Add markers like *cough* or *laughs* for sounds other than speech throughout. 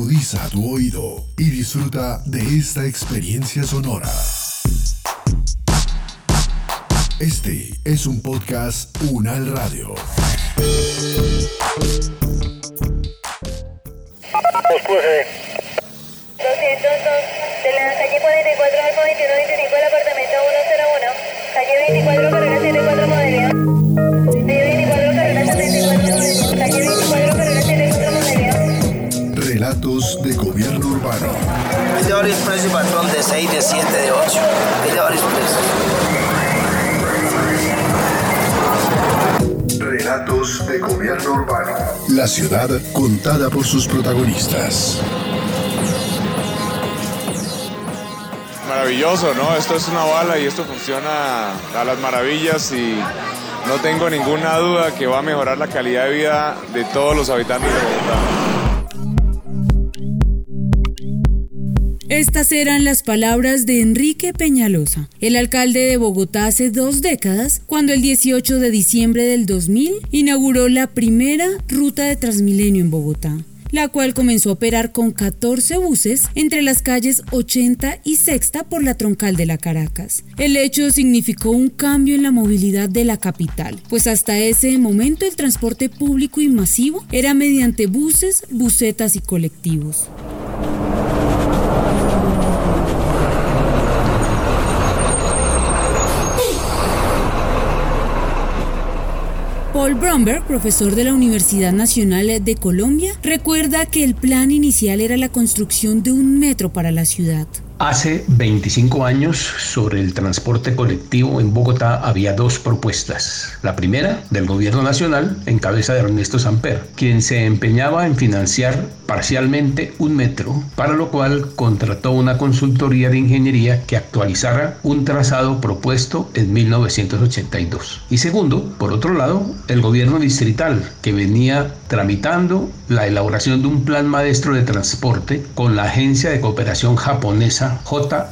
Agudiza tu oído y disfruta de esta experiencia sonora. Este es un podcast Unal Radio. de la calle 44 al 2125 del apartamento 101, calle 24 carrera 74 Modelia. Relatos de gobierno urbano. Hay de varios precios, patrón, de 6, de 7, de 8. Hay de varios precios. Relatos de gobierno urbano. La ciudad contada por sus protagonistas. Maravilloso, ¿no? Esto es una bala y esto funciona a las maravillas y no tengo ninguna duda que va a mejorar la calidad de vida de todos los habitantes de Bogotá. Estas eran las palabras de Enrique Peñalosa, el alcalde de Bogotá hace dos décadas, cuando el 18 de diciembre del 2000 inauguró la primera ruta de Transmilenio en Bogotá la cual comenzó a operar con 14 buses entre las calles 80 y Sexta por la troncal de la Caracas. El hecho significó un cambio en la movilidad de la capital, pues hasta ese momento el transporte público y masivo era mediante buses, busetas y colectivos. Paul Bromberg, profesor de la Universidad Nacional de Colombia, recuerda que el plan inicial era la construcción de un metro para la ciudad. Hace 25 años, sobre el transporte colectivo en Bogotá había dos propuestas. La primera, del gobierno nacional, en cabeza de Ernesto Samper, quien se empeñaba en financiar parcialmente un metro, para lo cual contrató una consultoría de ingeniería que actualizara un trazado propuesto en 1982. Y segundo, por otro lado, el gobierno distrital, que venía tramitando la elaboración de un plan maestro de transporte con la Agencia de Cooperación Japonesa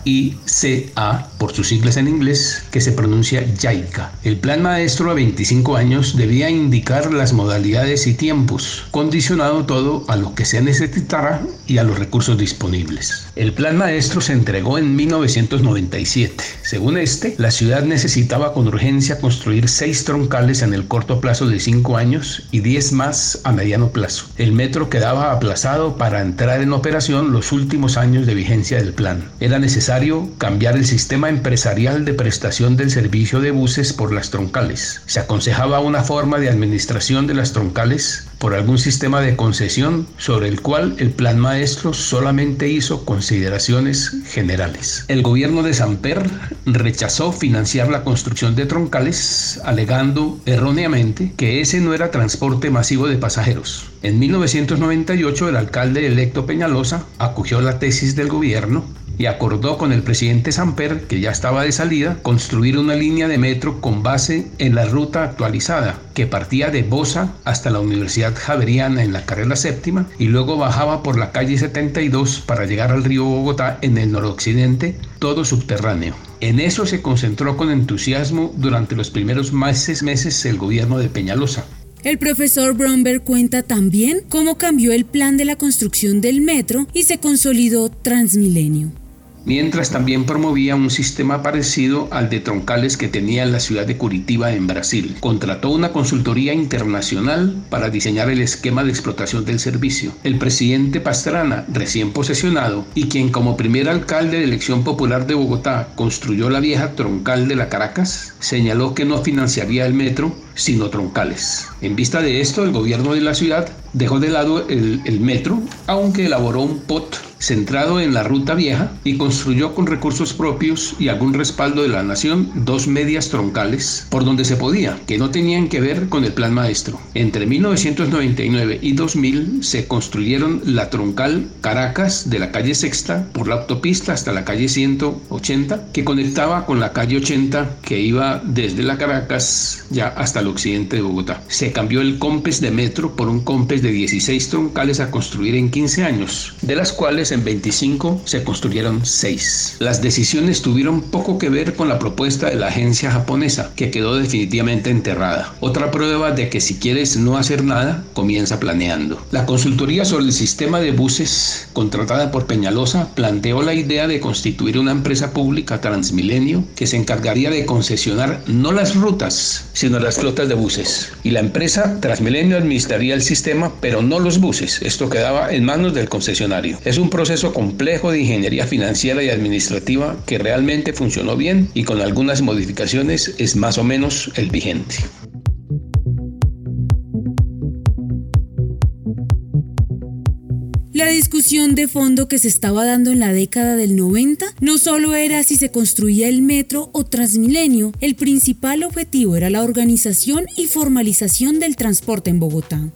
JICA, por sus siglas en inglés, que se pronuncia JICA. El plan maestro a 25 años debía indicar las modalidades y tiempos, condicionado todo a lo que se necesitara y a los recursos disponibles. El plan maestro se entregó en 1997. Según este, la ciudad necesitaba con urgencia construir seis troncales en el corto plazo de 5 años y 10 más a mediano plazo. Metro quedaba aplazado para entrar en operación los últimos años de vigencia del plan. Era necesario cambiar el sistema empresarial de prestación del servicio de buses por las troncales. Se aconsejaba una forma de administración de las troncales por algún sistema de concesión sobre el cual el plan maestro solamente hizo consideraciones generales. El gobierno de Samper rechazó financiar la construcción de troncales, alegando erróneamente que ese no era transporte masivo de pasajeros. En 1998 el alcalde electo Peñalosa acogió la tesis del gobierno y acordó con el presidente Samper, que ya estaba de salida, construir una línea de metro con base en la ruta actualizada, que partía de Bosa hasta la Universidad Javeriana en la carrera séptima y luego bajaba por la calle 72 para llegar al río Bogotá en el noroccidente, todo subterráneo. En eso se concentró con entusiasmo durante los primeros meses, meses el gobierno de Peñalosa. El profesor Bromberg cuenta también cómo cambió el plan de la construcción del metro y se consolidó Transmilenio mientras también promovía un sistema parecido al de troncales que tenía en la ciudad de Curitiba en Brasil. Contrató una consultoría internacional para diseñar el esquema de explotación del servicio. El presidente Pastrana, recién posesionado, y quien como primer alcalde de elección popular de Bogotá construyó la vieja troncal de la Caracas, señaló que no financiaría el metro sino troncales. En vista de esto, el gobierno de la ciudad dejó de lado el, el metro, aunque elaboró un POT centrado en la ruta vieja y construyó con recursos propios y algún respaldo de la nación dos medias troncales por donde se podía, que no tenían que ver con el plan maestro. Entre 1999 y 2000 se construyeron la troncal Caracas de la calle Sexta por la autopista hasta la calle 180 que conectaba con la calle 80 que iba desde la Caracas ya hasta el occidente de Bogotá. Se cambió el COMPES de metro por un COMPES de 16 troncales a construir en 15 años, de las cuales en 25, se construyeron 6. Las decisiones tuvieron poco que ver con la propuesta de la agencia japonesa, que quedó definitivamente enterrada. Otra prueba de que si quieres no hacer nada, comienza planeando. La consultoría sobre el sistema de buses contratada por Peñalosa planteó la idea de constituir una empresa pública Transmilenio que se encargaría de concesionar no las rutas, sino las flotas de buses. Y la empresa Transmilenio administraría el sistema, pero no los buses. Esto quedaba en manos del concesionario. Es un proceso complejo de ingeniería financiera y administrativa que realmente funcionó bien y con algunas modificaciones es más o menos el vigente. La discusión de fondo que se estaba dando en la década del 90 no solo era si se construía el metro o Transmilenio, el principal objetivo era la organización y formalización del transporte en Bogotá.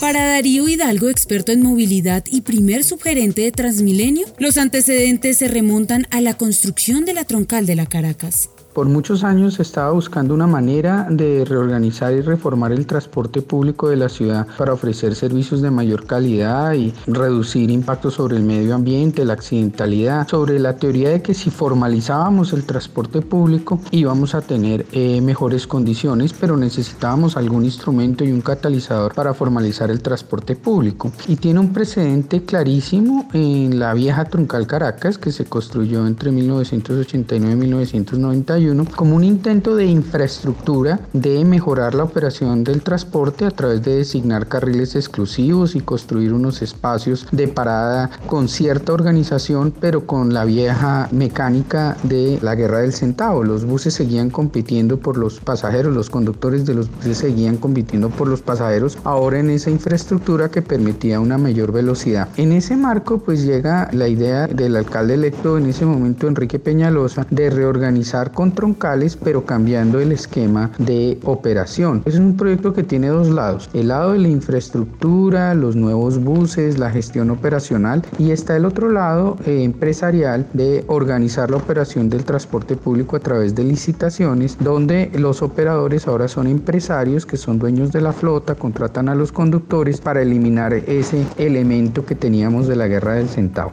Para Darío Hidalgo, experto en movilidad y primer subgerente de Transmilenio, los antecedentes se remontan a la construcción de la troncal de la Caracas. Por muchos años estaba buscando una manera de reorganizar y reformar el transporte público de la ciudad para ofrecer servicios de mayor calidad y reducir impactos sobre el medio ambiente, la accidentalidad, sobre la teoría de que si formalizábamos el transporte público íbamos a tener eh, mejores condiciones, pero necesitábamos algún instrumento y un catalizador para formalizar el transporte público. Y tiene un precedente clarísimo en la vieja Truncal Caracas que se construyó entre 1989 y 1991 como un intento de infraestructura de mejorar la operación del transporte a través de designar carriles exclusivos y construir unos espacios de parada con cierta organización, pero con la vieja mecánica de la guerra del centavo. Los buses seguían compitiendo por los pasajeros, los conductores de los buses seguían compitiendo por los pasajeros, ahora en esa infraestructura que permitía una mayor velocidad. En ese marco, pues llega la idea del alcalde electo en ese momento, Enrique Peñalosa, de reorganizar con troncales, pero cambiando el esquema de operación. Es un proyecto que tiene dos lados. El lado de la infraestructura, los nuevos buses, la gestión operacional y está el otro lado eh, empresarial de organizar la operación del transporte público a través de licitaciones, donde los operadores ahora son empresarios que son dueños de la flota, contratan a los conductores para eliminar ese elemento que teníamos de la guerra del centavo.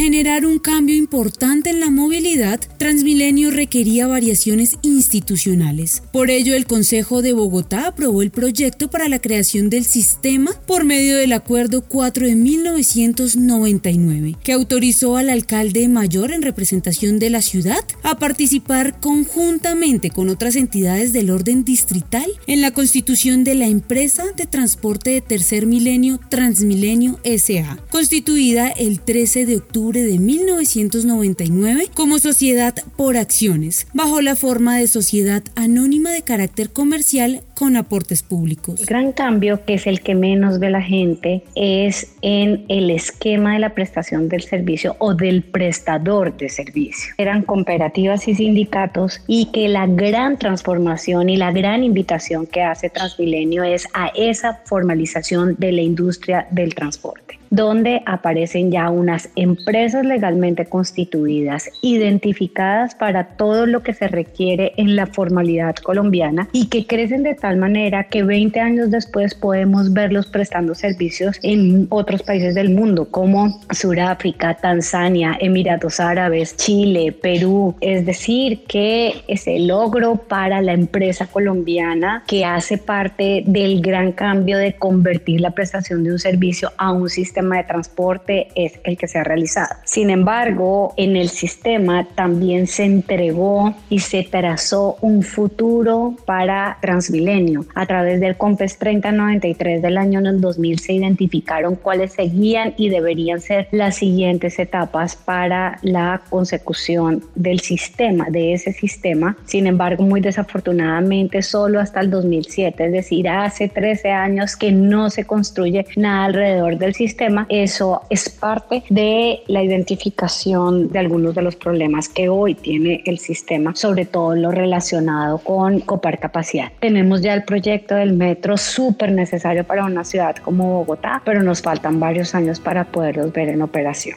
Generar un cambio importante en la movilidad, Transmilenio requería variaciones institucionales. Por ello, el Consejo de Bogotá aprobó el proyecto para la creación del sistema por medio del Acuerdo 4 de 1999, que autorizó al alcalde mayor en representación de la ciudad a participar conjuntamente con otras entidades del orden distrital en la constitución de la empresa de transporte de tercer milenio Transmilenio SA, constituida el 13 de octubre de 1999 como sociedad por acciones, bajo la forma de sociedad anónima de carácter comercial con aportes públicos. El gran cambio, que es el que menos ve la gente, es en el esquema de la prestación del servicio o del prestador de servicio. Eran cooperativas y sindicatos y que la gran transformación y la gran invitación que hace Transmilenio es a esa formalización de la industria del transporte donde aparecen ya unas empresas legalmente constituidas, identificadas para todo lo que se requiere en la formalidad colombiana y que crecen de tal manera que 20 años después podemos verlos prestando servicios en otros países del mundo como Sudáfrica, Tanzania, Emiratos Árabes, Chile, Perú. Es decir, que ese logro para la empresa colombiana que hace parte del gran cambio de convertir la prestación de un servicio a un sistema de transporte es el que se ha realizado. Sin embargo, en el sistema también se entregó y se trazó un futuro para Transmilenio. A través del COMPES 3093 del año 2000 se identificaron cuáles seguían y deberían ser las siguientes etapas para la consecución del sistema, de ese sistema. Sin embargo, muy desafortunadamente, solo hasta el 2007, es decir, hace 13 años que no se construye nada alrededor del sistema eso es parte de la identificación de algunos de los problemas que hoy tiene el sistema, sobre todo lo relacionado con copar capacidad. Tenemos ya el proyecto del metro súper necesario para una ciudad como Bogotá, pero nos faltan varios años para poderlos ver en operación.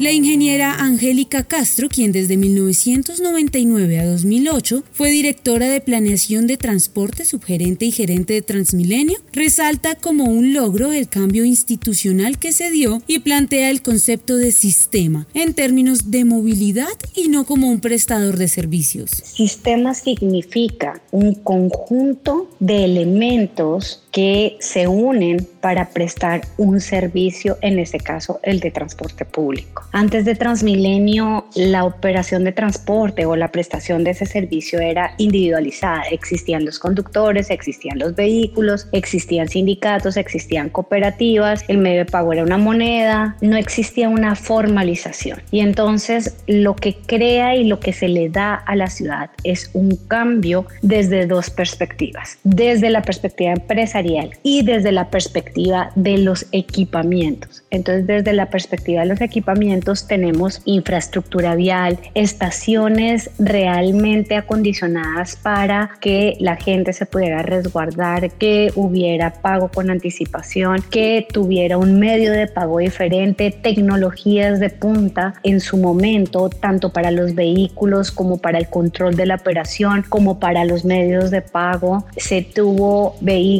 La ingeniera Angélica Castro, quien desde 1999 a 2008 fue directora de planeación de transporte, subgerente y gerente de Transmilenio, resalta como un logro el cambio institucional que se dio y plantea el concepto de sistema en términos de movilidad y no como un prestador de servicios. Sistema significa un conjunto de elementos que se unen para prestar un servicio, en este caso el de transporte público. Antes de Transmilenio, la operación de transporte o la prestación de ese servicio era individualizada. Existían los conductores, existían los vehículos, existían sindicatos, existían cooperativas, el medio de pago era una moneda, no existía una formalización. Y entonces lo que crea y lo que se le da a la ciudad es un cambio desde dos perspectivas. Desde la perspectiva empresarial y desde la perspectiva de los equipamientos. Entonces, desde la perspectiva de los equipamientos tenemos infraestructura vial, estaciones realmente acondicionadas para que la gente se pudiera resguardar, que hubiera pago con anticipación, que tuviera un medio de pago diferente, tecnologías de punta en su momento, tanto para los vehículos como para el control de la operación, como para los medios de pago. Se tuvo vehículos,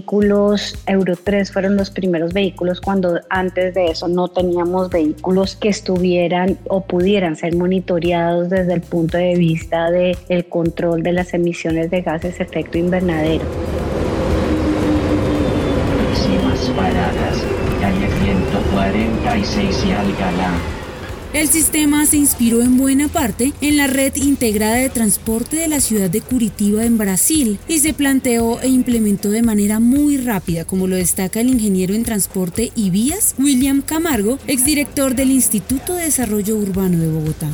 Euro 3 fueron los primeros vehículos cuando antes de eso no teníamos vehículos que estuvieran o pudieran ser monitoreados desde el punto de vista del el control de las emisiones de gases efecto invernadero. Próximas paradas, calle 146 y Alcalá. El sistema se inspiró en buena parte en la red integrada de transporte de la ciudad de Curitiba en Brasil y se planteó e implementó de manera muy rápida, como lo destaca el ingeniero en transporte y vías William Camargo, exdirector del Instituto de Desarrollo Urbano de Bogotá.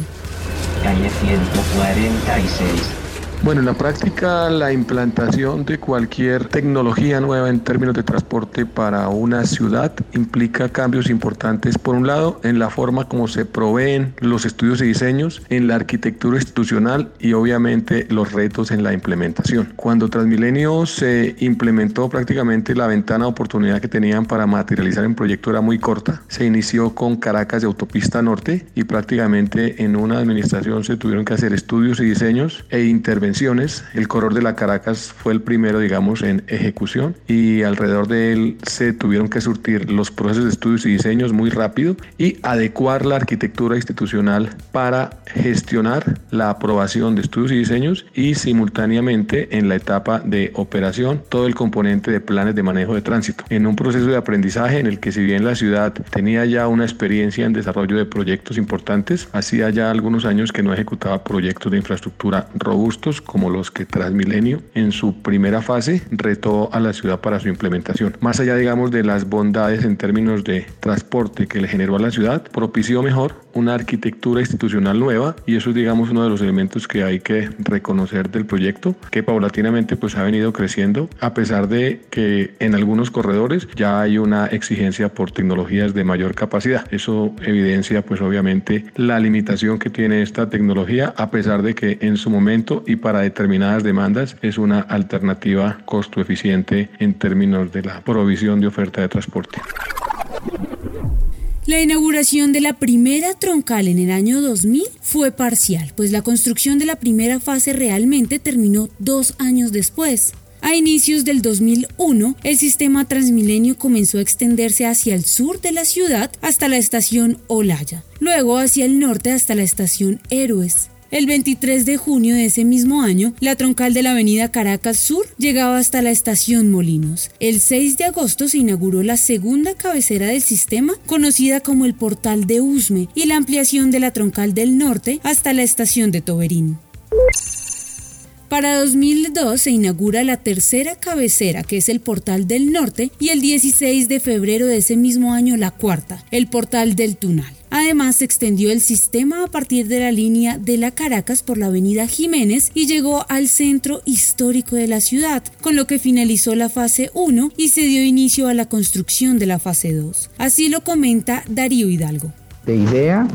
Calle 146. Bueno, en la práctica la implantación de cualquier tecnología nueva en términos de transporte para una ciudad implica cambios importantes, por un lado, en la forma como se proveen los estudios y diseños, en la arquitectura institucional y obviamente los retos en la implementación. Cuando Transmilenio se implementó prácticamente la ventana de oportunidad que tenían para materializar el proyecto era muy corta. Se inició con Caracas de Autopista Norte y prácticamente en una administración se tuvieron que hacer estudios y diseños e intervenciones el corredor de la Caracas fue el primero, digamos, en ejecución y alrededor de él se tuvieron que surtir los procesos de estudios y diseños muy rápido y adecuar la arquitectura institucional para gestionar la aprobación de estudios y diseños y simultáneamente en la etapa de operación todo el componente de planes de manejo de tránsito. En un proceso de aprendizaje en el que si bien la ciudad tenía ya una experiencia en desarrollo de proyectos importantes, hacía ya algunos años que no ejecutaba proyectos de infraestructura robustos como los que Transmilenio en su primera fase retó a la ciudad para su implementación. Más allá, digamos, de las bondades en términos de transporte que le generó a la ciudad, propició mejor una arquitectura institucional nueva y eso es, digamos, uno de los elementos que hay que reconocer del proyecto, que paulatinamente pues ha venido creciendo, a pesar de que en algunos corredores ya hay una exigencia por tecnologías de mayor capacidad. Eso evidencia pues obviamente la limitación que tiene esta tecnología, a pesar de que en su momento y para determinadas demandas es una alternativa costo eficiente en términos de la provisión de oferta de transporte. La inauguración de la primera troncal en el año 2000 fue parcial, pues la construcción de la primera fase realmente terminó dos años después. A inicios del 2001, el sistema Transmilenio comenzó a extenderse hacia el sur de la ciudad hasta la estación Olaya, luego hacia el norte hasta la estación Héroes. El 23 de junio de ese mismo año, la troncal de la avenida Caracas Sur llegaba hasta la estación Molinos. El 6 de agosto se inauguró la segunda cabecera del sistema, conocida como el Portal de Usme, y la ampliación de la troncal del norte hasta la estación de Toberín. Para 2002 se inaugura la tercera cabecera, que es el Portal del Norte, y el 16 de febrero de ese mismo año la cuarta, el Portal del Tunal. Además, se extendió el sistema a partir de la línea de la Caracas por la avenida Jiménez y llegó al centro histórico de la ciudad, con lo que finalizó la fase 1 y se dio inicio a la construcción de la fase 2. Así lo comenta Darío Hidalgo. De idea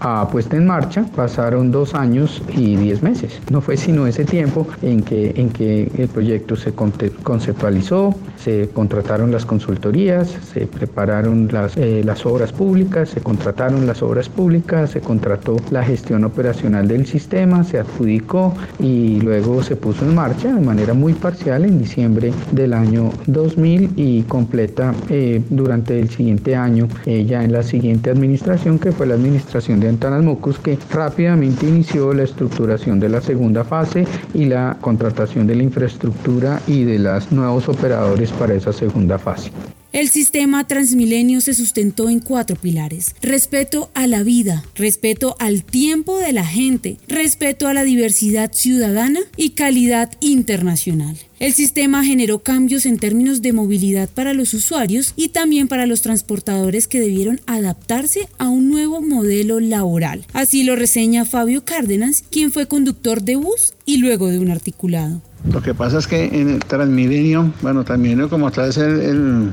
a puesta en marcha pasaron dos años y diez meses. No fue sino ese tiempo en que, en que el proyecto se conceptualizó, se contrataron las consultorías, se prepararon las, eh, las obras públicas, se contrataron las obras públicas, se contrató la gestión operacional del sistema, se adjudicó y luego se puso en marcha de manera muy parcial en diciembre del año 2000 y completa eh, durante el siguiente año, eh, ya en la siguiente administración que fue la administración de Antanas Mocus, que rápidamente inició la estructuración de la segunda fase y la contratación de la infraestructura y de los nuevos operadores para esa segunda fase. El sistema Transmilenio se sustentó en cuatro pilares. Respeto a la vida, respeto al tiempo de la gente, respeto a la diversidad ciudadana y calidad internacional. El sistema generó cambios en términos de movilidad para los usuarios y también para los transportadores que debieron adaptarse a un nuevo modelo laboral. Así lo reseña Fabio Cárdenas, quien fue conductor de bus y luego de un articulado. Lo que pasa es que en el Transmilenio, bueno, Transmilenio como tal es el,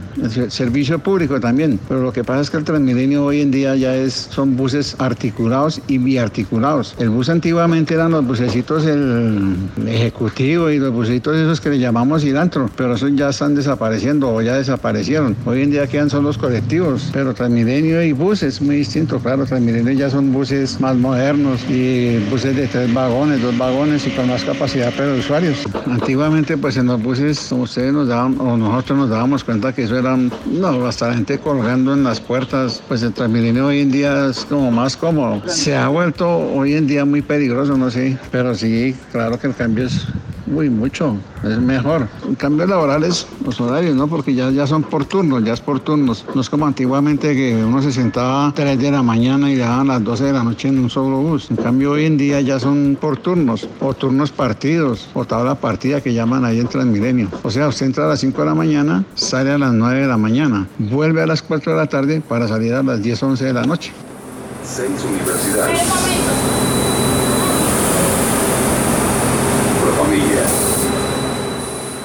servicio público también, pero lo que pasa es que el Transmilenio hoy en día ya es, son buses articulados y biarticulados. El bus antiguamente eran los bucecitos el, ejecutivo y los bucecitos esos que le llamamos cilantro, pero esos ya están desapareciendo o ya desaparecieron. Hoy en día quedan son los colectivos, pero Transmilenio y bus es muy distinto, claro, Transmilenio ya son buses más modernos y buses de tres vagones, dos vagones y con más capacidad para usuarios. Antiguamente, pues en los buses, ustedes nos daban, o nosotros nos dábamos cuenta que eso era, no, hasta la gente colgando en las puertas. Pues el Transmilenio hoy en día es como más cómodo. Se ha vuelto hoy en día muy peligroso, no sé, pero sí, claro que el cambio es muy mucho, es mejor. En cambio laborales, los horarios, ¿no? Porque ya, ya son por turnos, ya es por turnos. No es como antiguamente que uno se sentaba a 3 de la mañana y dejaban las 12 de la noche en un solo bus. En cambio hoy en día ya son por turnos, o turnos partidos, o tabla partida que llaman ahí en Transmilenio. O sea, usted entra a las 5 de la mañana, sale a las 9 de la mañana, vuelve a las 4 de la tarde para salir a las 10, 11 de la noche. Seis universidades.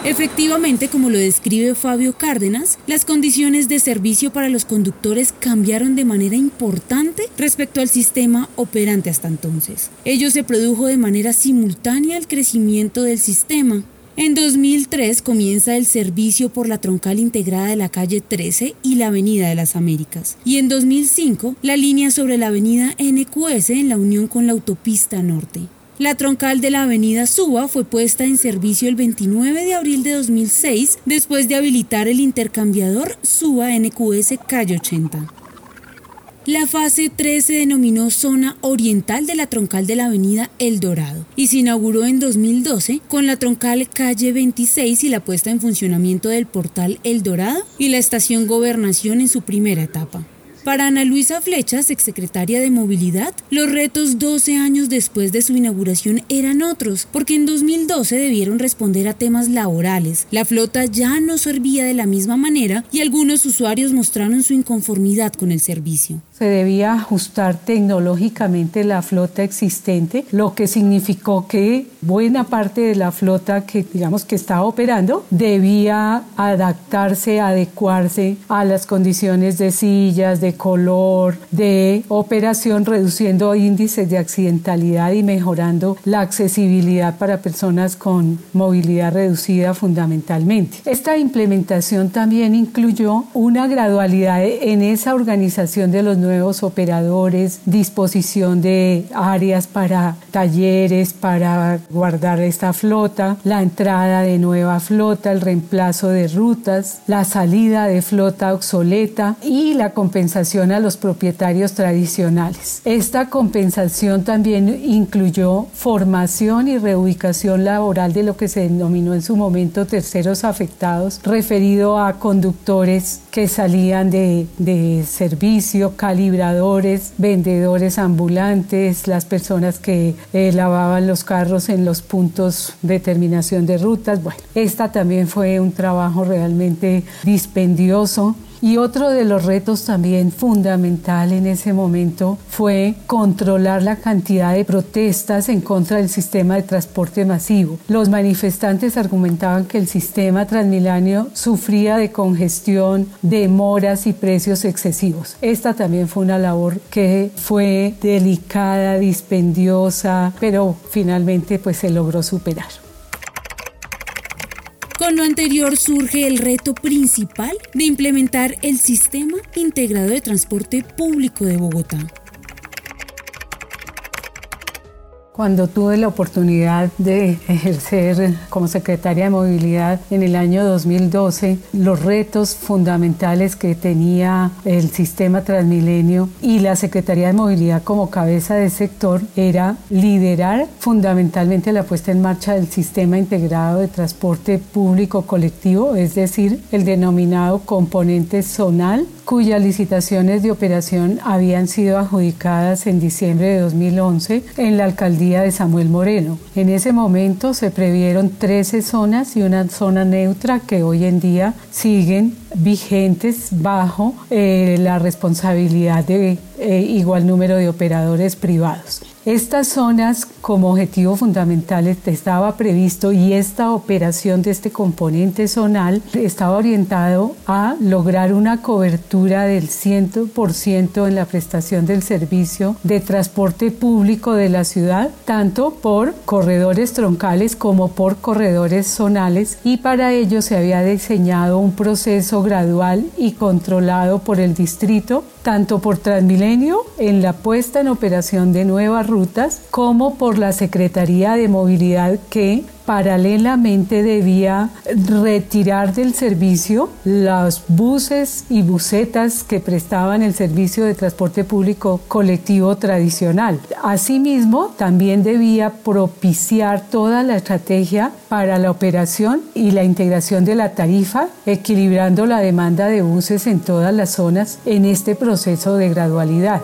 Efectivamente, como lo describe Fabio Cárdenas, las condiciones de servicio para los conductores cambiaron de manera importante respecto al sistema operante hasta entonces. Ello se produjo de manera simultánea al crecimiento del sistema. En 2003 comienza el servicio por la troncal integrada de la calle 13 y la Avenida de las Américas. Y en 2005 la línea sobre la Avenida NQS en la unión con la autopista norte. La troncal de la avenida Suba fue puesta en servicio el 29 de abril de 2006 después de habilitar el intercambiador Suba NQS Calle 80. La fase 3 se denominó Zona Oriental de la troncal de la avenida El Dorado y se inauguró en 2012 con la troncal Calle 26 y la puesta en funcionamiento del portal El Dorado y la estación Gobernación en su primera etapa. Para Ana Luisa Flechas, exsecretaria de Movilidad, los retos 12 años después de su inauguración eran otros, porque en 2012 debieron responder a temas laborales. La flota ya no servía de la misma manera y algunos usuarios mostraron su inconformidad con el servicio se debía ajustar tecnológicamente la flota existente, lo que significó que buena parte de la flota que digamos que estaba operando debía adaptarse, adecuarse a las condiciones de sillas, de color, de operación, reduciendo índices de accidentalidad y mejorando la accesibilidad para personas con movilidad reducida fundamentalmente. Esta implementación también incluyó una gradualidad en esa organización de los nuevos nuevos operadores, disposición de áreas para talleres, para guardar esta flota, la entrada de nueva flota, el reemplazo de rutas, la salida de flota obsoleta y la compensación a los propietarios tradicionales. Esta compensación también incluyó formación y reubicación laboral de lo que se denominó en su momento terceros afectados, referido a conductores que salían de, de servicio, calibradores, vendedores ambulantes, las personas que eh, lavaban los carros en los puntos de terminación de rutas. Bueno, esta también fue un trabajo realmente dispendioso Y otro de los retos también fundamental en ese momento fue controlar la cantidad de protestas en contra del sistema de transporte masivo. Los manifestantes argumentaban que el sistema Transmilenio sufría de congestión, demoras y precios excesivos. Esta también fue una labor que fue delicada, dispendiosa, pero finalmente pues se logró superar. Con lo anterior surge el reto principal de implementar el Sistema Integrado de Transporte Público de Bogotá. Cuando tuve la oportunidad de ejercer como secretaria de movilidad en el año 2012, los retos fundamentales que tenía el sistema Transmilenio y la Secretaría de Movilidad como cabeza de sector era liderar fundamentalmente la puesta en marcha del sistema integrado de transporte público colectivo, es decir, el denominado componente zonal cuyas licitaciones de operación habían sido adjudicadas en diciembre de 2011 en la alcaldía de Samuel Moreno. En ese momento se previeron 13 zonas y una zona neutra que hoy en día siguen vigentes bajo eh, la responsabilidad de eh, igual número de operadores privados. Estas zonas como objetivo fundamental estaba previsto y esta operación de este componente zonal estaba orientado a lograr una cobertura del 100% en la prestación del servicio de transporte público de la ciudad, tanto por corredores troncales como por corredores zonales y para ello se había diseñado un proceso gradual y controlado por el distrito, tanto por Transmilenio en la puesta en operación de nuevas rutas como por la Secretaría de Movilidad que paralelamente debía retirar del servicio los buses y busetas que prestaban el servicio de transporte público colectivo tradicional. Asimismo, también debía propiciar toda la estrategia para la operación y la integración de la tarifa, equilibrando la demanda de buses en todas las zonas en este proceso de gradualidad.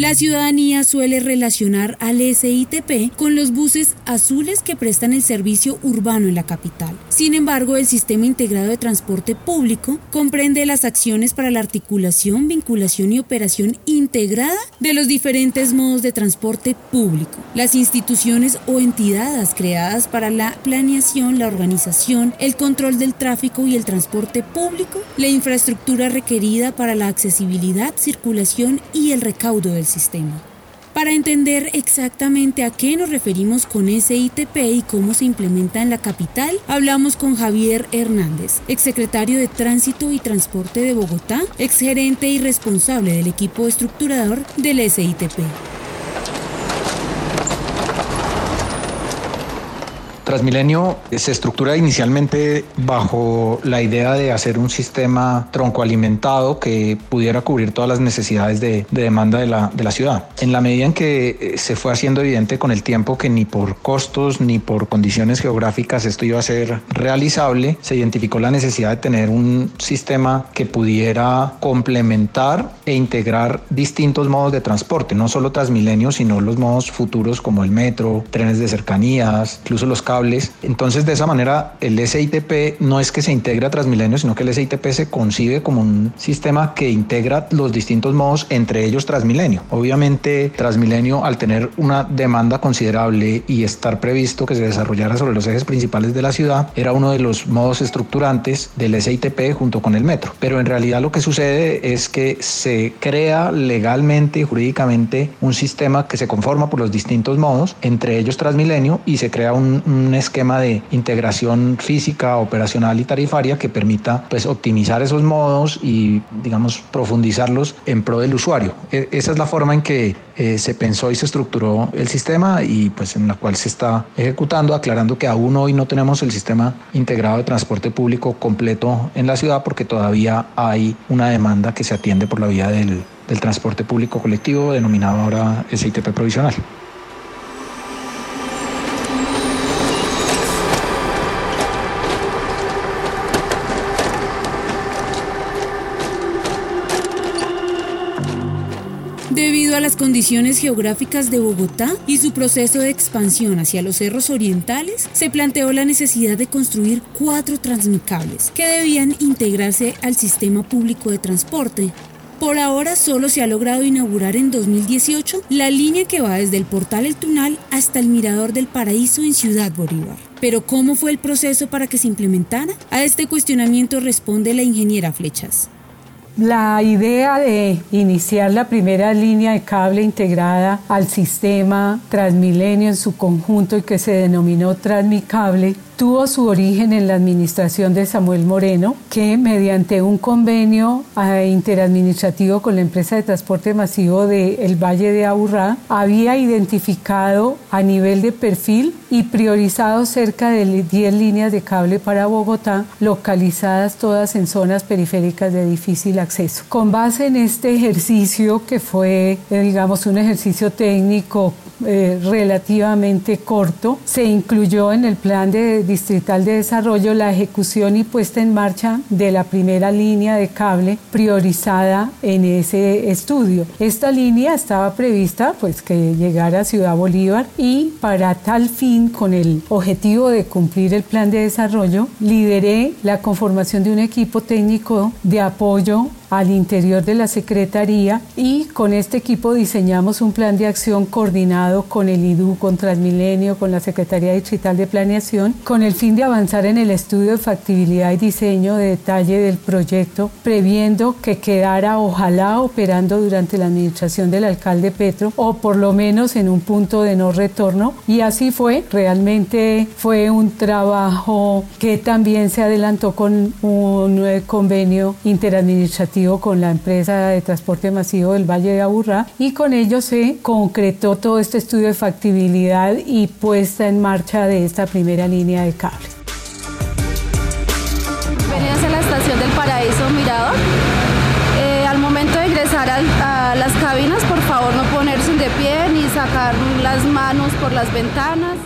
La ciudadanía suele relacionar al SITP con los buses azules que prestan el servicio urbano en la capital. Sin embargo, el Sistema Integrado de Transporte Público comprende las acciones para la articulación, vinculación y operación integrada de los diferentes modos de transporte público. Las instituciones o entidades creadas para la planeación, la organización, el control del tráfico y el transporte público, la infraestructura requerida para la accesibilidad, circulación y el recaudo del sistema. Para entender exactamente a qué nos referimos con SITP y cómo se implementa en la capital, hablamos con Javier Hernández, exsecretario de Tránsito y Transporte de Bogotá, exgerente y responsable del equipo estructurador del SITP. Transmilenio se estructura inicialmente bajo la idea de hacer un sistema troncoalimentado que pudiera cubrir todas las necesidades de, demanda de la, de la, ciudad. En la medida en que eh, se fue haciendo evidente con el tiempo que ni por costos ni por condiciones geográficas esto iba a ser realizable, se identificó la necesidad de tener un sistema que pudiera complementar e integrar distintos modos de transporte, no solo Transmilenio, sino los modos futuros como el metro, trenes de cercanías, incluso los entonces, de esa manera, el SITP no es que se integre a Transmilenio, sino que el SITP se concibe como un sistema que integra los distintos modos, entre ellos Transmilenio. Obviamente, Transmilenio, al tener una demanda considerable y estar previsto que se desarrollara sobre los ejes principales de la ciudad, era uno de los modos estructurantes del SITP junto con el metro. Pero en realidad lo que sucede es que se crea legalmente y jurídicamente un sistema que se conforma por los distintos modos, entre ellos Transmilenio, y se crea un esquema de integración física, operacional y tarifaria que permita pues, optimizar esos modos y, digamos, profundizarlos en pro del usuario. E, esa es la forma en que eh, se pensó y se estructuró el sistema y pues en la cual se está ejecutando, aclarando que aún hoy no tenemos el sistema integrado de transporte público completo en la ciudad porque todavía hay una demanda que se atiende por la vía del, del transporte público colectivo denominado ahora SITP provisional. Debido a las condiciones geográficas de Bogotá y su proceso de expansión hacia los cerros orientales, se planteó la necesidad de construir cuatro transmicables que debían integrarse al sistema público de transporte. Por ahora solo se ha logrado inaugurar en 2018 la línea que va desde el portal El Tunal hasta el Mirador del Paraíso en Ciudad Bolívar. Pero ¿cómo fue el proceso para que se implementara? A este cuestionamiento responde la ingeniera Flechas. La idea de iniciar la primera línea de cable integrada al sistema Transmilenio en su conjunto y que se denominó Transmicable tuvo su origen en la administración de Samuel Moreno, que mediante un convenio eh, interadministrativo con la empresa de transporte masivo del Valle de Aburrá, había identificado a nivel de perfil y priorizado cerca de 10 líneas de cable para Bogotá, localizadas todas en zonas periféricas de difícil acceso. Con base en este ejercicio, que fue, eh, digamos, un ejercicio técnico eh, relativamente corto, se incluyó en el plan de distrital de desarrollo la ejecución y puesta en marcha de la primera línea de cable priorizada en ese estudio. Esta línea estaba prevista pues que llegara a Ciudad Bolívar y para tal fin con el objetivo de cumplir el plan de desarrollo lideré la conformación de un equipo técnico de apoyo al interior de la Secretaría y con este equipo diseñamos un plan de acción coordinado con el IDU, con Transmilenio, con la Secretaría Digital de Planeación, con el fin de avanzar en el estudio de factibilidad y diseño de detalle del proyecto, previendo que quedara ojalá operando durante la administración del alcalde Petro o por lo menos en un punto de no retorno. Y así fue, realmente fue un trabajo que también se adelantó con un convenio interadministrativo con la empresa de transporte masivo del Valle de Aburrá y con ello se concretó todo este estudio de factibilidad y puesta en marcha de esta primera línea de cables. Bienvenidos a la estación del Paraíso Mirador. Eh, al momento de ingresar a, a las cabinas, por favor no ponerse de pie ni sacar las manos por las ventanas.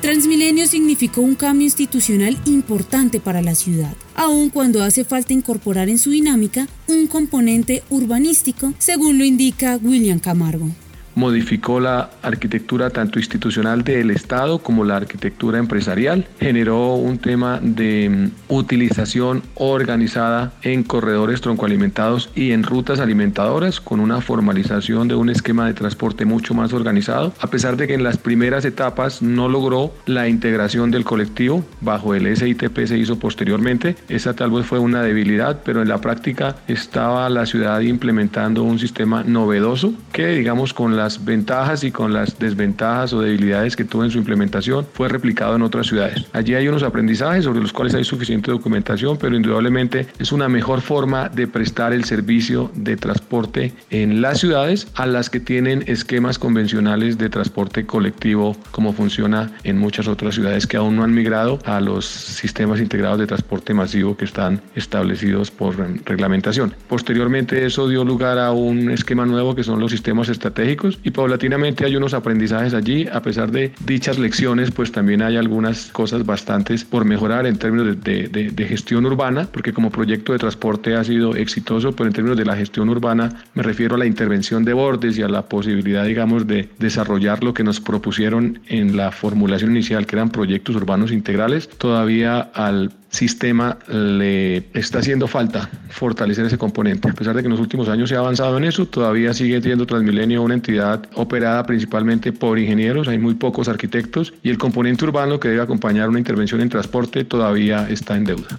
Transmilenio significó un cambio institucional importante para la ciudad, aun cuando hace falta incorporar en su dinámica un componente urbanístico, según lo indica William Camargo modificó la arquitectura tanto institucional del Estado como la arquitectura empresarial, generó un tema de mm, utilización organizada en corredores troncoalimentados y en rutas alimentadoras con una formalización de un esquema de transporte mucho más organizado, a pesar de que en las primeras etapas no logró la integración del colectivo, bajo el SITP se hizo posteriormente, esa tal vez fue una debilidad, pero en la práctica estaba la ciudad implementando un sistema novedoso que digamos con las ventajas y con las desventajas o debilidades que tuvo en su implementación fue replicado en otras ciudades. Allí hay unos aprendizajes sobre los cuales hay suficiente documentación, pero indudablemente es una mejor forma de prestar el servicio de transporte en las ciudades a las que tienen esquemas convencionales de transporte colectivo como funciona en muchas otras ciudades que aún no han migrado a los sistemas integrados de transporte masivo que están establecidos por reglamentación. Posteriormente eso dio lugar a un esquema nuevo que son los sistemas estratégicos y paulatinamente hay unos aprendizajes allí. A pesar de dichas lecciones, pues también hay algunas cosas bastantes por mejorar en términos de, de, gestión urbana, porque como proyecto de transporte ha sido exitoso, pero en términos de la gestión urbana me refiero a la intervención de bordes y a la posibilidad, digamos, de desarrollar lo que nos propusieron en la formulación inicial, que eran proyectos urbanos integrales. Todavía al sistema le está haciendo falta fortalecer ese componente. A pesar de que en los últimos años se ha avanzado en eso, todavía sigue siendo Transmilenio una entidad operada principalmente por ingenieros, hay muy pocos arquitectos y el componente urbano que debe acompañar una intervención en transporte todavía está en deuda.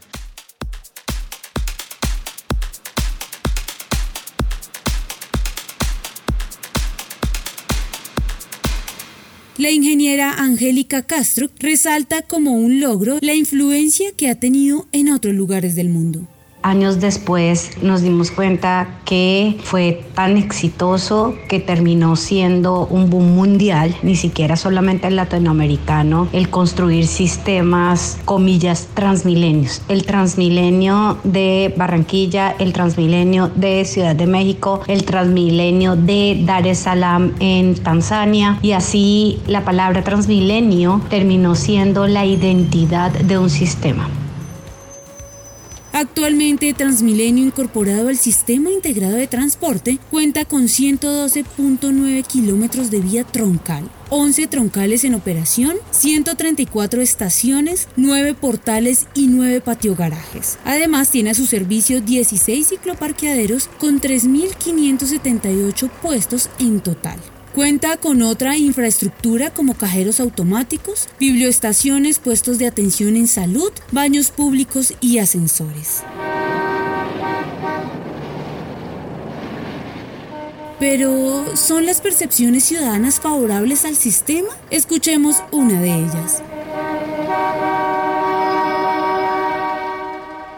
La ingeniera Angélica Castro resalta como un logro la influencia que ha tenido en otros lugares del mundo. Años después nos dimos cuenta que fue tan exitoso que terminó siendo un boom mundial, ni siquiera solamente el latinoamericano, el construir sistemas, comillas, transmilenios. El transmilenio de Barranquilla, el transmilenio de Ciudad de México, el transmilenio de Dar es Salaam en Tanzania y así la palabra transmilenio terminó siendo la identidad de un sistema. Actualmente Transmilenio incorporado al Sistema Integrado de Transporte cuenta con 112.9 kilómetros de vía troncal, 11 troncales en operación, 134 estaciones, 9 portales y 9 patiogarajes. Además tiene a su servicio 16 cicloparqueaderos con 3.578 puestos en total. Cuenta con otra infraestructura como cajeros automáticos, biblioestaciones, puestos de atención en salud, baños públicos y ascensores. Pero, ¿son las percepciones ciudadanas favorables al sistema? Escuchemos una de ellas.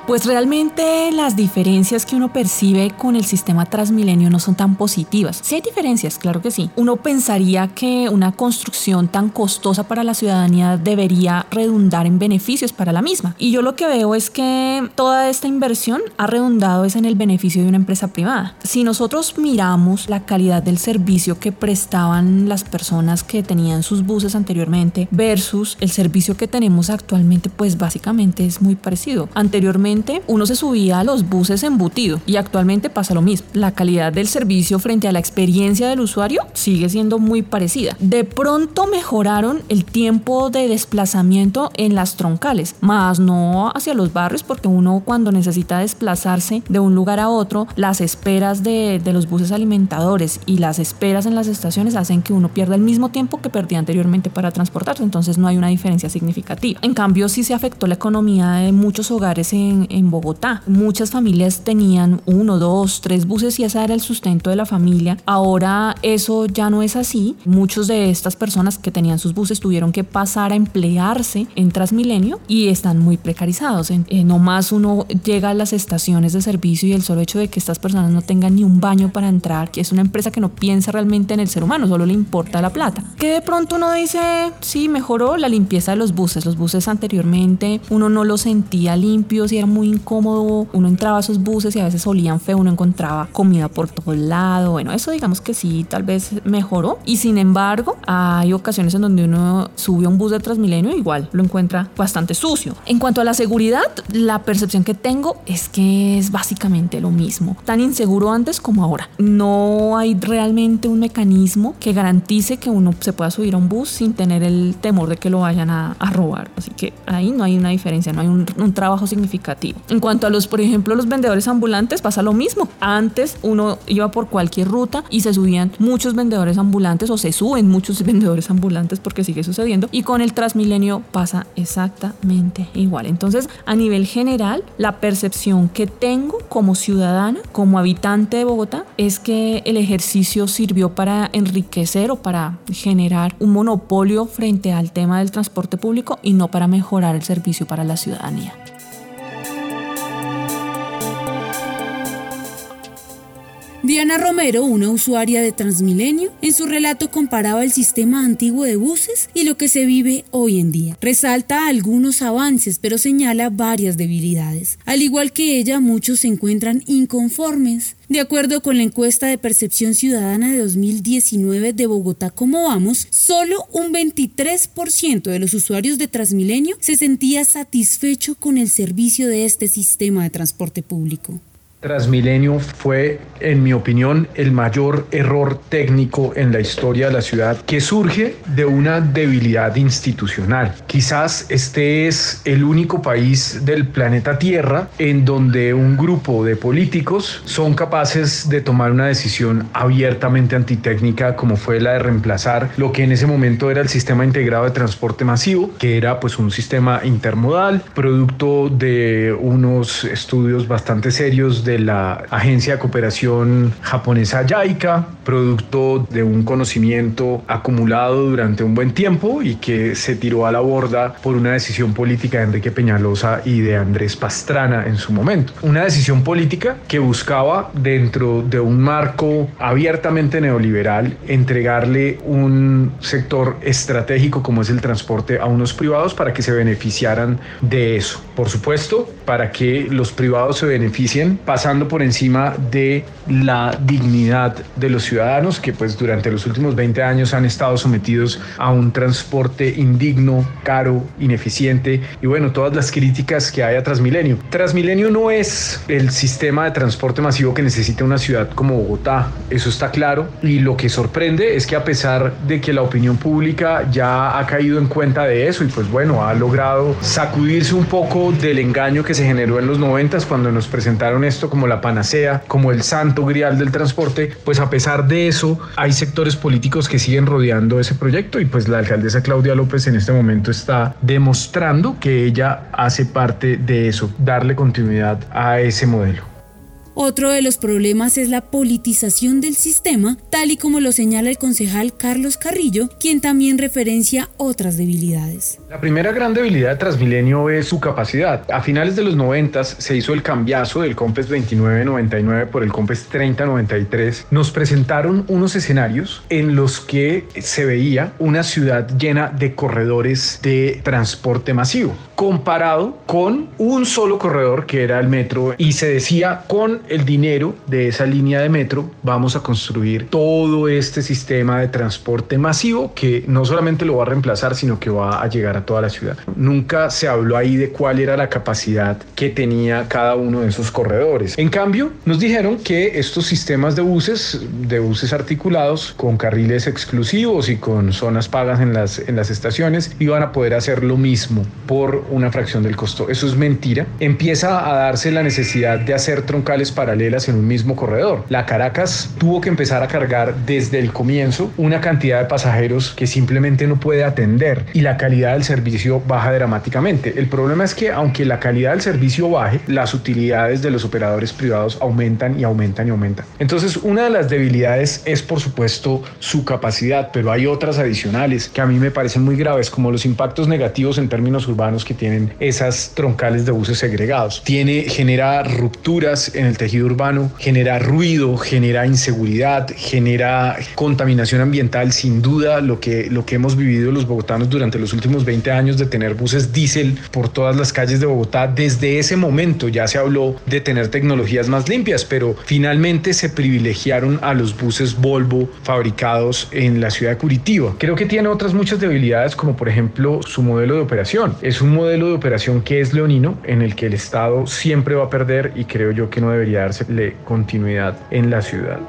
Pues realmente las diferencias que uno percibe con el sistema Transmilenio no son tan positivas. Sí hay diferencias, claro que sí. Uno pensaría que una construcción tan costosa para la ciudadanía debería redundar en beneficios para la misma. Y yo lo que veo es que toda esta inversión ha redundado es en el beneficio de una empresa privada. Si nosotros miramos la calidad del servicio que prestaban las personas que tenían sus buses anteriormente versus el servicio que tenemos actualmente, pues básicamente es muy parecido. Anteriormente uno se subía a los buses embutido y actualmente pasa lo mismo. La calidad del servicio frente a la experiencia del usuario sigue siendo muy parecida. De pronto mejoraron el tiempo de desplazamiento en las troncales, más no hacia los barrios porque uno cuando necesita desplazarse de un lugar a otro, las esperas de, de los buses alimentadores y las esperas en las estaciones hacen que uno pierda el mismo tiempo que perdía anteriormente para transportarse, entonces no hay una diferencia significativa. En cambio, sí se afectó la economía de muchos hogares en, en, Bogotá. Muchas familias tenían uno, dos, tres buses y ese era el sustento de la familia. Ahora eso ya no es así. Muchos de estas personas que tenían sus buses tuvieron que pasar a emplearse en Transmilenio y están muy precarizados. Eh, no más uno llega a las estaciones de servicio y el solo hecho de que estas personas no tengan ni un baño para entrar, que es una empresa que no piensa realmente en el ser humano, solo le importa la plata. Que de pronto uno dice, sí, mejoró la limpieza de los buses. Los buses anteriormente uno no los sentía limpios y era muy incómodo. Uno entraba a esos buses y a veces olían feo, uno encontraba comida por todo lado. Bueno, eso digamos que sí, tal vez mejoró. Y sin embargo, hay ocasiones en donde uno sube a un bus de Transmilenio igual lo encuentra bastante sucio. En cuanto a la seguridad, la percepción que tengo es que es básicamente lo mismo. Tan inseguro antes como ahora. No hay realmente un mecanismo que garantice que uno se pueda subir a un bus sin tener el temor de que lo vayan a, a robar. Así que ahí no hay una diferencia, no hay un, un trabajo significativo. En cuanto a los, por ejemplo, los vendedores ambulantes, pasa lo mismo. Antes uno iba por cualquier ruta y se subían muchos vendedores ambulantes o se suben muchos *laughs* vendedores ambulantes porque sigue sucediendo. Y con el Transmilenio pasa exactamente igual. Entonces, a nivel general, la percepción que tengo como ciudadana, como habitante de Bogotá, es que el ejercicio sirvió para enriquecer o para generar un monopolio frente al tema del transporte público y no para mejorar el servicio para la ciudadanía. Diana Romero, una usuaria de Transmilenio, en su relato comparaba el sistema antiguo de buses y lo que se vive hoy en día. Resalta algunos avances, pero señala varias debilidades. Al igual que ella, muchos se encuentran inconformes. De acuerdo con la encuesta de percepción ciudadana de 2019 de Bogotá Como Vamos, solo un 23% de los usuarios de Transmilenio se sentía satisfecho con el servicio de este sistema de transporte público. Transmilenio fue, en mi opinión, el mayor error técnico en la historia de la ciudad que surge de una debilidad institucional. Quizás este es el único país del planeta Tierra en donde un grupo de políticos son capaces de tomar una decisión abiertamente antitécnica como fue la de reemplazar lo que en ese momento era el sistema integrado de transporte masivo, que era pues un sistema intermodal, producto de unos estudios bastante serios de de la agencia de cooperación japonesa JICA, producto de un conocimiento acumulado durante un buen tiempo y que se tiró a la borda por una decisión política de Enrique Peñalosa y de Andrés Pastrana en su momento. Una decisión política que buscaba dentro de un marco abiertamente neoliberal entregarle un sector estratégico como es el transporte a unos privados para que se beneficiaran de eso. Por supuesto, para que los privados se beneficien, pasa pasando por encima de la dignidad de los ciudadanos que pues durante los últimos 20 años han estado sometidos a un transporte indigno, caro, ineficiente y bueno, todas las críticas que hay a Transmilenio. Transmilenio no es el sistema de transporte masivo que necesita una ciudad como Bogotá, eso está claro y lo que sorprende es que a pesar de que la opinión pública ya ha caído en cuenta de eso y pues bueno, ha logrado sacudirse un poco del engaño que se generó en los 90 cuando nos presentaron esto como la panacea, como el santo grial del transporte, pues a pesar de eso hay sectores políticos que siguen rodeando ese proyecto y pues la alcaldesa Claudia López en este momento está demostrando que ella hace parte de eso, darle continuidad a ese modelo. Otro de los problemas es la politización del sistema, tal y como lo señala el concejal Carlos Carrillo, quien también referencia otras debilidades. La primera gran debilidad de Transmilenio es su capacidad. A finales de los 90 se hizo el cambiazo del COMPES 2999 por el COMPES 3093. Nos presentaron unos escenarios en los que se veía una ciudad llena de corredores de transporte masivo, comparado con un solo corredor que era el metro y se decía con el dinero de esa línea de metro vamos a construir todo este sistema de transporte masivo que no solamente lo va a reemplazar, sino que va a llegar a toda la ciudad. Nunca se habló ahí de cuál era la capacidad que tenía cada uno de esos corredores. En cambio, nos dijeron que estos sistemas de buses, de buses articulados con carriles exclusivos y con zonas pagas en las, en las estaciones, iban a poder hacer lo mismo por una fracción del costo. Eso es mentira. Empieza a darse la necesidad de hacer troncales paralelas en un mismo corredor. La Caracas tuvo que empezar a cargar desde el comienzo una cantidad de pasajeros que simplemente no puede atender y la calidad del servicio baja dramáticamente. El problema es que aunque la calidad del servicio baje, las utilidades de los operadores privados aumentan y aumentan y aumentan. Entonces, una de las debilidades es por supuesto su capacidad, pero hay otras adicionales que a mí me parecen muy graves como los impactos negativos en términos urbanos que tienen esas troncales de buses segregados. Tiene genera rupturas en el tejido urbano, genera ruido, genera inseguridad, genera contaminación ambiental, sin duda lo que, lo que hemos vivido los bogotanos durante los últimos 20 años de tener buses diésel por todas las calles de Bogotá, desde ese momento ya se habló de tener tecnologías más limpias, pero finalmente se privilegiaron a los buses Volvo fabricados en la ciudad de Curitiba. Creo que tiene otras muchas debilidades, como por ejemplo su modelo de operación. Es un modelo de operación que es leonino, en el que el Estado siempre va a perder y creo yo que no debería dársele continuidad en la ciudad.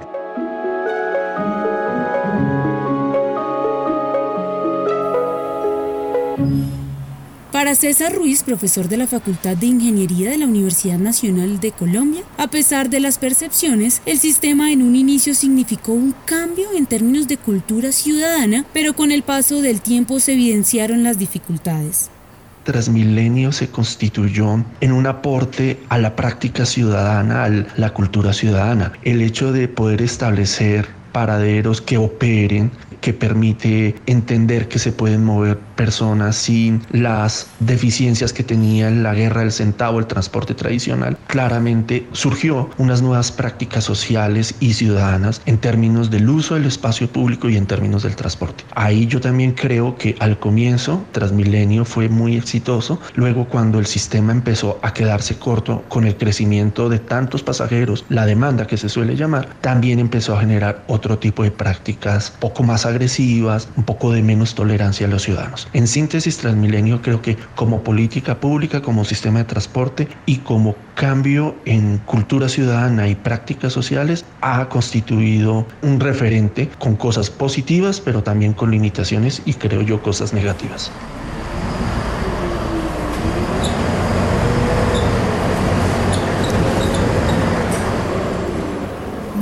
Para César Ruiz, profesor de la Facultad de Ingeniería de la Universidad Nacional de Colombia, a pesar de las percepciones, el sistema en un inicio significó un cambio en términos de cultura ciudadana, pero con el paso del tiempo se evidenciaron las dificultades. Transmilenio se constituyó en un aporte a la práctica ciudadana, a la cultura ciudadana. El hecho de poder establecer paraderos que operen, que permite entender que se pueden mover personas sin las deficiencias que tenía en la guerra del centavo, el transporte tradicional, claramente surgió unas nuevas prácticas sociales y ciudadanas en términos del uso del espacio público y en términos del transporte. Ahí yo también creo que al comienzo Transmilenio fue muy exitoso, luego cuando el sistema empezó a quedarse corto con el crecimiento de tantos pasajeros, la demanda que se suele llamar, también empezó a generar otro tipo de prácticas poco más agresivas, un poco de menos tolerancia a los ciudadanos. En síntesis, Transmilenio creo que como política pública, como sistema de transporte y como cambio en cultura ciudadana y prácticas sociales ha constituido un referente con cosas positivas, pero también con limitaciones y creo yo cosas negativas.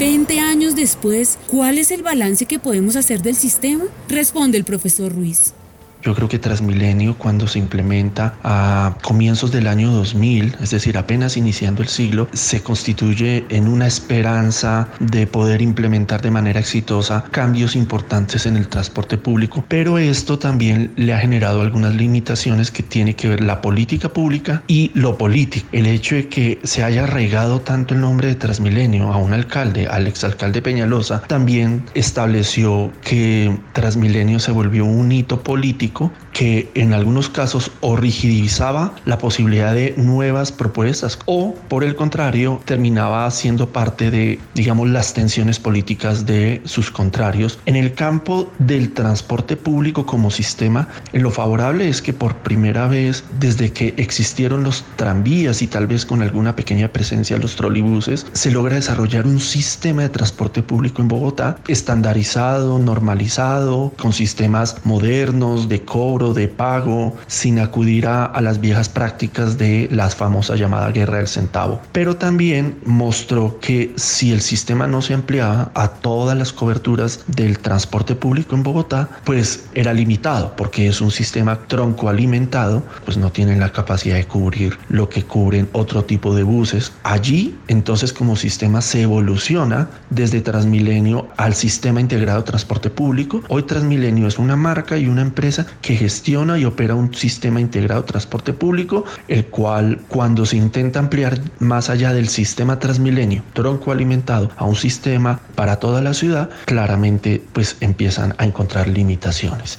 20 años después, ¿cuál es el balance que podemos hacer del sistema? Responde el profesor Ruiz. Yo creo que Transmilenio cuando se implementa a comienzos del año 2000, es decir, apenas iniciando el siglo, se constituye en una esperanza de poder implementar de manera exitosa cambios importantes en el transporte público, pero esto también le ha generado algunas limitaciones que tiene que ver la política pública y lo político. El hecho de que se haya arraigado tanto el nombre de Transmilenio a un alcalde, al exalcalde Peñalosa, también estableció que Transmilenio se volvió un hito político México. Que en algunos casos o rigidizaba la posibilidad de nuevas propuestas o por el contrario terminaba siendo parte de digamos las tensiones políticas de sus contrarios. En el campo del transporte público como sistema, lo favorable es que por primera vez desde que existieron los tranvías y tal vez con alguna pequeña presencia los trolibuses, se logra desarrollar un sistema de transporte público en Bogotá estandarizado, normalizado, con sistemas modernos de cobro, de pago, sin acudir a, las viejas prácticas de la famosa llamada guerra del centavo. Pero también mostró que si el sistema no se ampliaba a todas las coberturas del transporte público en Bogotá, pues era limitado, porque es un sistema tronco alimentado, pues no tienen la capacidad de cubrir lo que cubren otro tipo de buses. Allí, entonces, como sistema se evoluciona desde Transmilenio al sistema integrado de transporte público. Hoy Transmilenio es una marca y una empresa que gestiona y opera un sistema integrado de transporte público, el cual cuando se intenta ampliar más allá del sistema Transmilenio, tronco alimentado, a un sistema para toda la ciudad, claramente pues empiezan a encontrar limitaciones.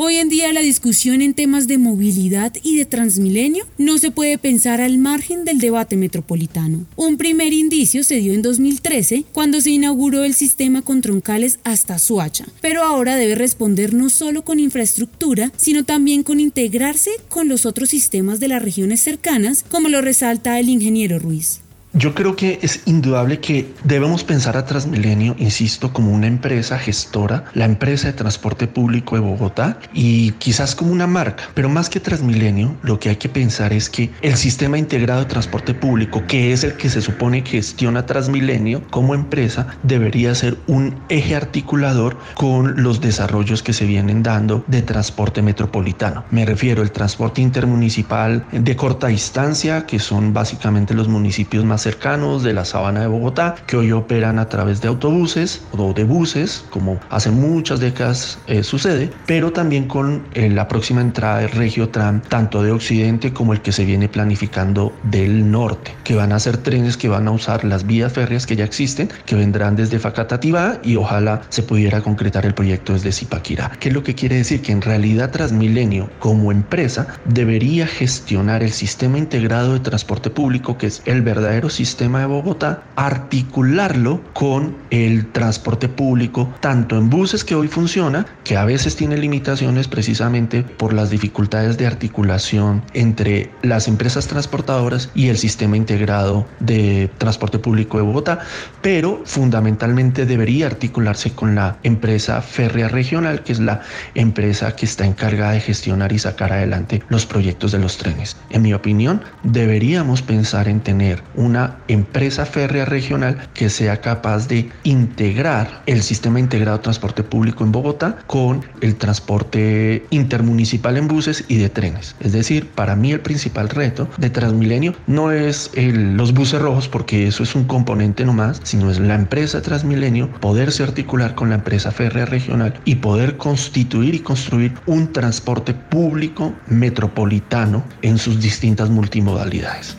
Hoy en día la discusión en temas de movilidad y de Transmilenio no se puede pensar al margen del debate metropolitano. Un primer indicio se dio en 2013 cuando se inauguró el sistema con troncales hasta Suacha, pero ahora debe responder no solo con infraestructura, sino también con integrarse con los otros sistemas de las regiones cercanas, como lo resalta el ingeniero Ruiz. Yo creo que es indudable que debemos pensar a Transmilenio, insisto, como una empresa gestora, la empresa de transporte público de Bogotá y quizás como una marca, pero más que Transmilenio, lo que hay que pensar es que el sistema integrado de transporte público, que es el que se supone gestiona Transmilenio como empresa, debería ser un eje articulador con los desarrollos que se vienen dando de transporte metropolitano. Me refiero al transporte intermunicipal de corta distancia, que son básicamente los municipios más cercanos de la sabana de Bogotá, que hoy operan a través de autobuses o de buses, como hace muchas décadas eh, sucede, pero también con eh, la próxima entrada del Regiotram, tanto de Occidente como el que se viene planificando del norte, que van a ser trenes que van a usar las vías férreas que ya existen, que vendrán desde Facatativá y ojalá se pudiera concretar el proyecto desde Zipaquirá. ¿Qué es lo que quiere decir? Que en realidad Transmilenio como empresa debería gestionar el sistema integrado de transporte público, que es el verdadero sistema de Bogotá, articularlo con el transporte público, tanto en buses que hoy funciona, que a veces tiene limitaciones precisamente por las dificultades de articulación entre las empresas transportadoras y el sistema integrado de transporte público de Bogotá, pero fundamentalmente debería articularse con la empresa férrea regional, que es la empresa que está encargada de gestionar y sacar adelante los proyectos de los trenes. En mi opinión, deberíamos pensar en tener una empresa férrea regional que sea capaz de integrar el sistema integrado de transporte público en Bogotá con el transporte intermunicipal en buses y de trenes. Es decir, para mí el principal reto de Transmilenio no es los buses rojos porque eso es un componente nomás, sino es la empresa Transmilenio poderse articular con la empresa férrea regional y poder constituir y construir un transporte público metropolitano en sus distintas multimodalidades.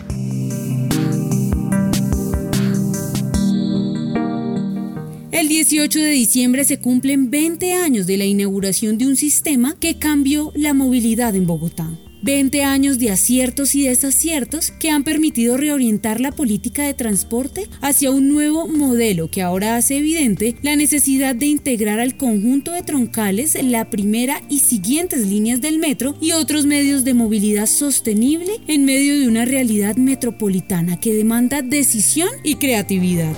El 18 de diciembre se cumplen 20 años de la inauguración de un sistema que cambió la movilidad en Bogotá. 20 años de aciertos y desaciertos que han permitido reorientar la política de transporte hacia un nuevo modelo que ahora hace evidente la necesidad de integrar al conjunto de troncales la primera y siguientes líneas del metro y otros medios de movilidad sostenible en medio de una realidad metropolitana que demanda decisión y creatividad.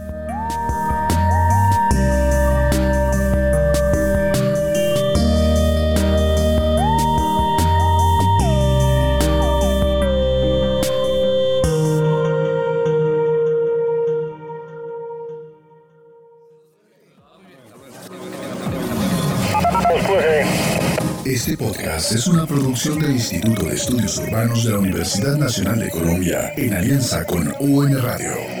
Podcast es una producción del Instituto de Estudios Urbanos de la Universidad Nacional de Colombia en alianza con UN Radio.